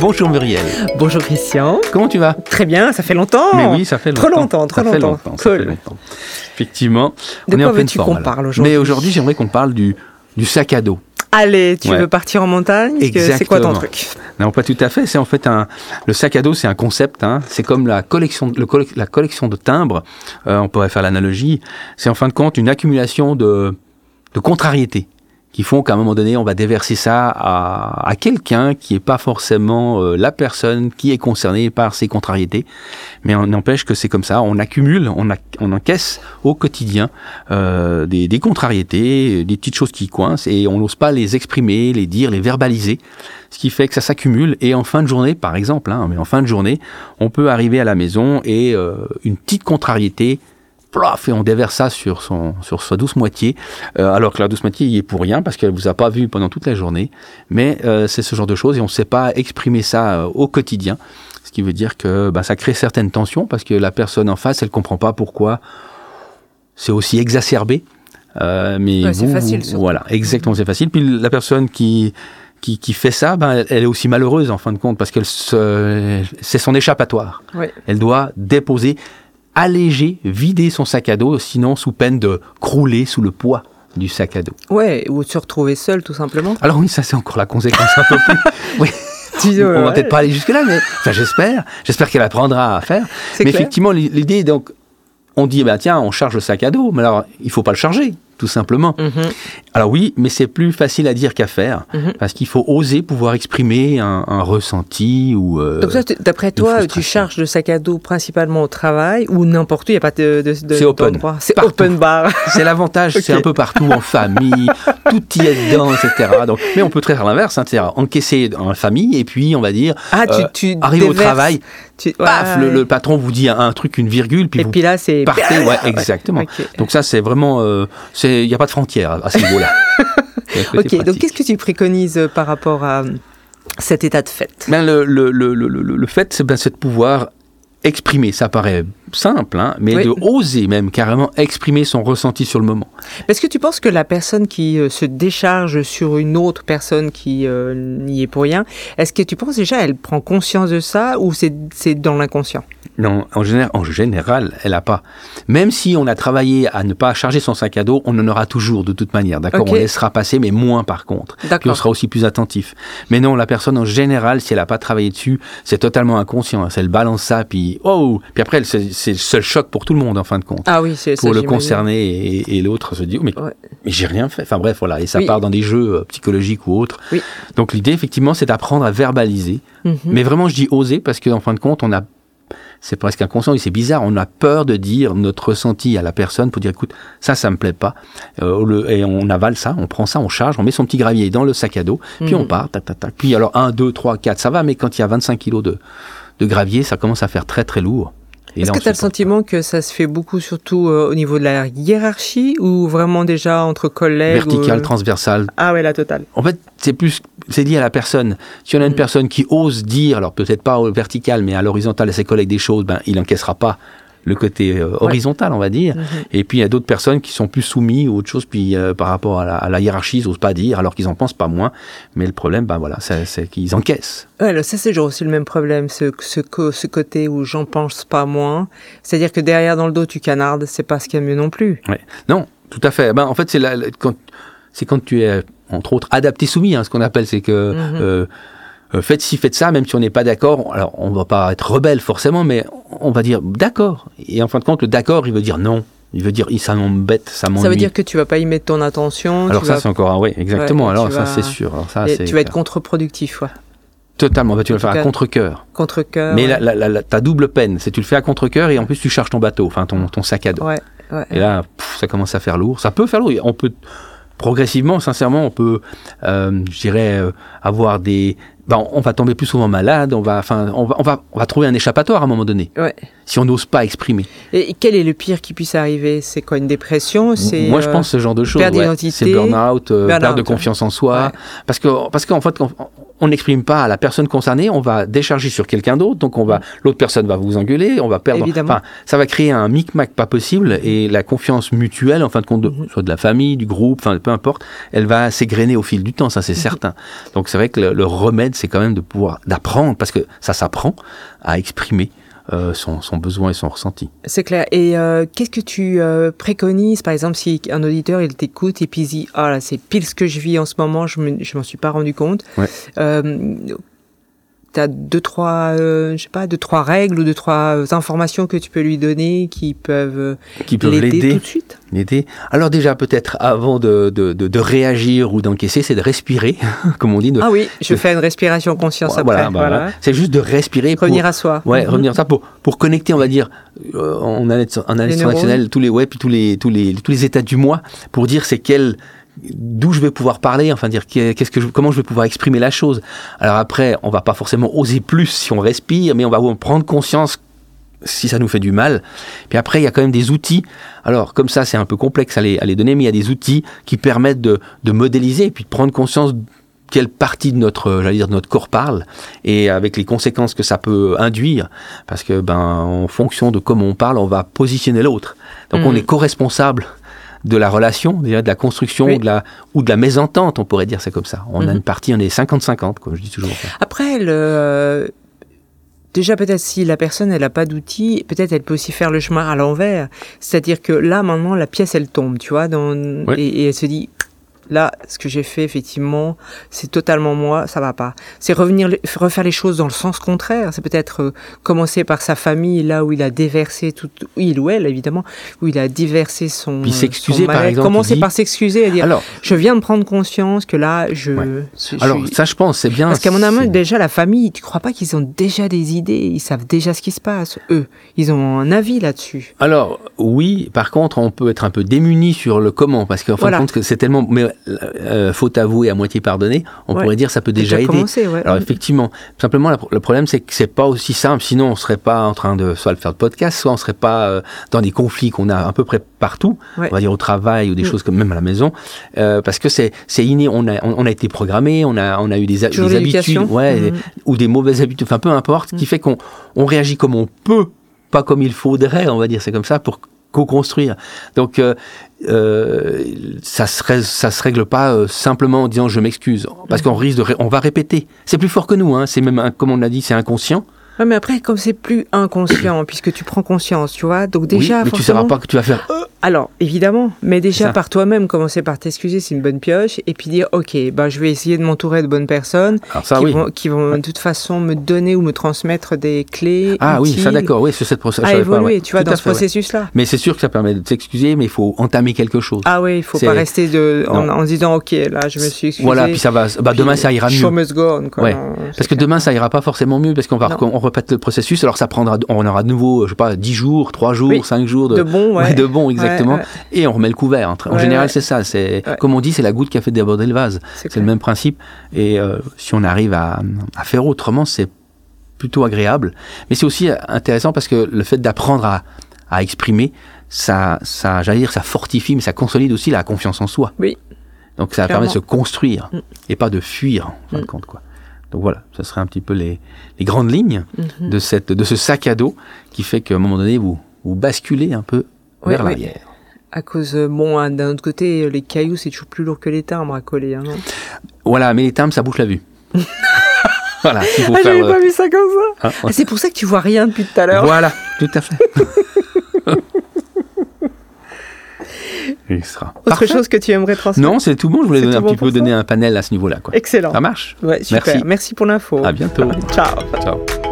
Bonjour Muriel. Bonjour Christian. Comment tu vas? Très bien, ça fait longtemps. Mais oui, ça fait Trop longtemps. longtemps, trop Ça fait longtemps. longtemps, ça fait longtemps. Effectivement, De on est quoi en pleine veux-tu qu'on parle aujourd'hui? Mais aujourd'hui, j'aimerais qu'on parle du, du sac à dos. Allez, tu Ouais. veux partir en montagne? C'est quoi ton truc? Non, pas tout à fait. C'est en fait un. Le sac à dos, c'est un concept. hein. C'est comme la collection, le collec- la collection de timbres. Euh, on pourrait faire l'analogie. C'est en fin de compte une accumulation de, de contrariétés qui font qu'à un moment donné, on va déverser ça à, à quelqu'un qui n'est pas forcément euh, la personne qui est concernée par ces contrariétés. Mais on n'empêche que c'est comme ça. On accumule, on, ac- on encaisse au quotidien euh, des, des contrariétés, des petites choses qui coincent et on n'ose pas les exprimer, les dire, les verbaliser ce qui fait que ça s'accumule et en fin de journée, par exemple, hein, mais en fin de journée, on peut arriver à la maison et euh, une petite contrariété, et on déverse ça sur, son, sur sa douce moitié, euh, alors que la douce moitié y est pour rien parce qu'elle vous a pas vu pendant toute la journée, mais euh, c'est ce genre de choses et on ne sait pas exprimer ça euh, au quotidien, ce qui veut dire que bah, ça crée certaines tensions parce que la personne en face, elle comprend pas pourquoi c'est aussi exacerbé. Mais Ouais, vous, facile, vous- voilà, exactement, c'est facile. Puis la personne qui qui, qui fait ça, ben, elle, est aussi malheureuse en fin de compte parce que c'est son échappatoire. Elle doit déposer, alléger, vider son sac à dos, sinon sous peine de crouler sous le poids du sac à dos. Ouais, ou de se retrouver seul tout simplement. Alors oui, ça c'est encore la conséquence un peu plus. Oui. On va peut-être pas aller jusque là, mais enfin, j'espère. J'espère qu'elle apprendra à faire. Mais clair. effectivement, l'idée, donc, on dit, bah, tiens, on charge le sac à dos, mais alors, il faut pas le charger, tout simplement. Mhm. Alors oui, mais c'est plus facile à dire qu'à faire, Mhm. parce qu'il faut oser pouvoir exprimer un, un ressenti ou. euh, Donc d'après toi, tu charges le sac à dos principalement au travail ou n'importe où, il n'y a pas de, de, de- C'est open. C'est open bar. c'est l'avantage, c'est un peu partout, en famille, tout y est dedans, etc. Donc, mais on peut très faire l'inverse, hein, c'est-à-dire encaisser en famille, et puis on va dire, Ah, tu, euh, tu arrivé au travail, tu- paf, ouais. le, le patron vous dit un, un truc, une virgule, puis Et vous puis là, c'est... partez. Ouais, exactement. Donc ça, c'est vraiment, euh, c'est- il n'y a pas de frontière à ce niveau-là. Ok, donc qu'est-ce que tu préconises euh, par rapport à euh, cet état de fait? Ben, le, le, le, le, fait, c'est ben, c'est de pouvoir exprimer. Ça paraît simple, hein, mais Oui. de oser même carrément exprimer son ressenti sur le moment. Est-ce que tu penses que la personne qui euh, se décharge sur une autre personne qui euh, n'y est pour rien, est-ce que tu penses déjà elle prend conscience de ça ou c'est c'est dans l'inconscient? Non, en général, en général elle n'a pas. Même si on a travaillé à ne pas charger son sac à dos, on en aura toujours de toute manière. D'accord? On laissera passer, mais moins par contre. Puis on sera aussi plus attentif. Mais non, la personne en général, si elle n'a pas travaillé dessus, c'est totalement inconscient. Elle balance ça, puis oh Puis après, c'est le seul choc pour tout le monde en fin de compte. Ah oui, c'est ça. pour le concerné et, et l'autre se dit oh, mais, Ouais. mais j'ai rien fait. Enfin bref, voilà. Et ça Oui. part dans des jeux euh, psychologiques ou autres. Oui. Donc l'idée, effectivement, c'est d'apprendre à verbaliser. Mhm. Mais vraiment, je dis oser parce qu'en fin de compte, on a. C'est presque inconscient et c'est bizarre. On a peur de dire notre ressenti à la personne pour dire écoute, ça, ça me plaît pas. Euh, le- et on avale ça, on prend ça, on charge, on met son petit gravier dans le sac à dos, puis Mhm. on part, tac, tac, tac. Puis alors 1, 2, 3, 4, ça va, mais quand il y a 25 kilos de, de gravier, ça commence à faire très très lourd. Est-ce que tu as le sentiment que ça se fait beaucoup surtout euh, au niveau de la hiérarchie ou vraiment déjà entre collègues Vertical, ou, euh, transversal, Ah ouais, la totale. En fait, c'est plus, c'est lié à la personne. Si on a une Mm. personne qui ose dire, alors peut-être pas au vertical, mais à l'horizontal à ses collègues des choses, ben, il n'encaissera pas le côté euh, horizontal, on va dire. Mhm. Et puis il y a d'autres personnes qui sont plus soumis ou autre chose, puis euh, par rapport à la, à la hiérarchie, ils n'osent pas dire, alors qu'ils en pensent pas moins. Mais le problème, ben voilà, c'est c'est qu'ils encaissent. Ouais, alors ça c'est toujours aussi le même problème, ce, ce, ce côté où j'en pense pas moins. C'est-à-dire que derrière dans le dos tu canardes, c'est pas ce qu'il y a mieux non plus. Ouais. Non, tout à fait. Ben, en fait, c'est quand, c'est quand tu es, entre autres, adapté soumis, hein, ce qu'on appelle, c'est que Mhm. euh, euh, faites ci, faites ça, même si on n'est pas d'accord. Alors, on va pas être rebelle forcément, mais on va dire d'accord. Et en fin de compte, le d'accord, il veut dire non. Il veut dire, ça m'embête, ça m'ennuie. Ça veut dire que tu vas pas y mettre ton attention. Alors ça, vas, c'est encore un oui, exactement. Ouais, Alors ça, vas- c'est sûr. Alors ça, tu vas être contre-productif, ouais. totalement. Ben, tu vas le faire à contre-cœur. Contre-cœur. Mais ouais. la, la, la- la- ta double peine, c'est tu le fais à contre-cœur et en plus tu charges ton bateau, enfin ton, ton sac à dos. Ouais, ouais. Et là, pff, ça commence à faire lourd. Ça peut faire lourd. On peut progressivement, sincèrement, on peut, euh, je dirais, euh, avoir des. Ben, on va tomber plus souvent malade. On va, enfin, on va, on va, on va trouver un échappatoire à un moment donné. Ouais. Si on n'ose pas exprimer. Et quel est le pire qui puisse arriver? C'est quoi une dépression? C'est Moi, je euh, pense ce genre de choses. perte ouais. d'identité, C'est burn-out, euh, perte de confiance en soi. Ouais. Parce que, parce qu'en fait, on, n'exprime pas à la personne concernée, on va décharger sur quelqu'un d'autre, donc on va, l'autre personne va vous engueuler, on va perdre. Enfin, ça va créer un micmac pas possible et la confiance mutuelle, en fin de compte, de- Mhm. soit de la famille, du groupe, enfin peu importe, elle va s'égrener au fil du temps, ça c'est certain. Donc c'est vrai que le, le remède, c'est quand même de pouvoir d'apprendre, parce que ça s'apprend à exprimer son, son besoin et son ressenti. C'est clair. Et euh, qu'est-ce que tu euh, préconises, par exemple, si un auditeur il t'écoute et puis il dit ah là c'est pile ce que je vis en ce moment, je me, je m'en suis pas rendu compte. Ouais. Euh, T'as deux trois, euh, je sais pas, deux trois règles ou deux trois euh, informations que tu peux lui donner qui peuvent euh, Qui peuvent l'aider l'aider tout de suite? l'aider. Alors déjà, peut-être avant de, de, de, de réagir ou d'encaisser, c'est de respirer, comme on dit. De, Ah oui, je fais une respiration conscience après. voilà, bah, voilà. voilà. C'est juste de respirer. pour- Revenir à soi. Ouais, Mhm. revenir à ça pour, pour connecter, on va dire, euh, en analyse, transactionnelle, tous les ouais, puis tous les, tous les, tous les états du moi, pour dire c'est quel, d'où je vais pouvoir parler, enfin dire qu'est- qu'est-ce que je, comment je vais pouvoir exprimer la chose. Alors après, on va pas forcément oser plus si on respire, mais on va prendre conscience si ça nous fait du mal. Puis après, il y a quand même des outils. Alors, comme ça, c'est un peu complexe à les, à les donner, mais il y a des outils qui permettent de, de modéliser et puis de prendre conscience quelle partie de notre, j'allais dire, de notre corps parle et avec les conséquences que ça peut induire. Parce que, ben, en fonction de comment on parle, on va positionner l'autre. Donc, on est co-responsable de la relation, de la construction Oui. ou, de la, ou de la mésentente, on pourrait dire c'est comme ça. On a Mhm. une partie, on est 50-50, comme je dis toujours. Après, le, euh, déjà peut-être si la personne elle a pas d'outils, peut-être elle peut aussi faire le chemin à l'envers. C'est-à-dire que là maintenant la pièce elle tombe, tu vois, dans, Oui. et, et elle se dit là ce que j'ai fait effectivement c'est totalement moi, ça va pas. C'est revenir refaire les choses dans le sens contraire. C'est peut-être euh, commencer par sa famille là où il a déversé tout, il ou elle évidemment, où il a déversé son. Puis s'excuser, par exemple, Commencer dit- par s'excuser et dire Alors, je viens de prendre conscience que là je. Ouais. je- je alors ça, je pense, c'est bien. parce qu'à mon avis, déjà, la famille, tu crois pas qu'ils ont déjà des idées Ils savent déjà ce qui se passe, eux. Ils ont un avis là-dessus. Alors oui, par contre, on peut être un peu démuni sur le comment, parce qu'en fin Voilà. de compte, c'est tellement, mais euh, faute avouée à moitié pardonnée, on Ouais. pourrait dire ça peut déjà aider. commencé, ouais. Alors effectivement, simplement le problème c'est que c'est pas aussi simple. Sinon, on serait pas en train de soit le faire de podcast, soit on serait pas euh, dans des conflits qu'on a à peu près partout, Ouais. on va dire au travail ou des Mm. choses comme même à la maison, euh, parce que c'est c'est inné. On a on, on a été programmé, on a on a eu des, habitudes, ouais, Mhm. ou des mauvaises habitudes, enfin peu importe, ce qui fait qu'on on réagit comme on peut, pas comme il faudrait, on va dire, c'est comme ça pour co-construire. Donc euh, euh, ça se ça se règle pas euh, simplement en disant je m'excuse, parce qu'on risque de on va répéter. C'est plus fort que nous, hein. c'est même un- comme on l'a dit, c'est inconscient. Ouais, mais après, comme c'est plus inconscient, puisque tu prends conscience, tu vois. Donc Oui, déjà, mais tu ne sauras pas que tu vas faire. Alors, évidemment, mais déjà par toi-même, commencer par t'excuser, c'est une bonne pioche, et puis dire, ok, bah, je vais essayer de m'entourer de bonnes personnes ça qui, oui. vont, qui vont de toute façon me donner ou me transmettre des clés Ah oui, ça d'accord, oui, sur cette processus. à évoluer, tu vois, dans ce processus-là. Mais c'est sûr que ça permet de s'excuser, mais il faut entamer quelque chose. Ah oui, il faut C'est- pas rester de, en, en disant, ok, là, je me suis excusé. voilà, puis ça va. Bah, Puis, demain ça ira show mieux. must go on, quoi. Ouais. Non, Parce c'est que clair. demain, ça ira pas forcément mieux parce qu'on va on répète le processus. Alors ça prendra, on aura de nouveau, je sais pas, 10 jours, 3 jours, Oui. 5 jours de, bon, de bon exactement. Ouais, ouais, Et on remet le couvert. En, en Ouais, général, c'est ça. C'est comme on dit, c'est la goutte qui a fait déborder le vase. c'est le même principe. Et euh, si on arrive à, à faire autrement, c'est plutôt agréable. Mais c'est aussi intéressant parce que le fait d'apprendre à, à exprimer, ça, ça, j'allais dire, ça fortifie, mais ça consolide aussi la confiance en soi. Oui. Donc ça Clairement. permet de se construire Mm. et pas de fuir, en fin de Mm. compte. Quoi. Donc voilà, ce serait un petit peu les, les grandes lignes Mhm. de, cette, de ce sac à dos qui fait qu'à un moment donné, vous, vous basculez un peu vers l'arrière. À cause, euh, bon, hein, d'un autre côté, les cailloux, c'est toujours plus lourd que les timbres à coller. Hein, Voilà, mais les timbres, ça bouche la vue. voilà, il faut ah, j'avais euh, pas vu ça comme ça. hein, Ah, c'est pour ça que tu vois rien depuis tout à l'heure. Voilà, tout à fait. Sera. Autre Parfait. chose que tu aimerais transmettre Non, c'est tout bon. Je voulais donner un bon petit peu donner un panel à ce niveau-là. quoi. Excellent. Ça marche Ouais, super. Merci. Merci pour l'info. À bientôt. Ciao. Ciao.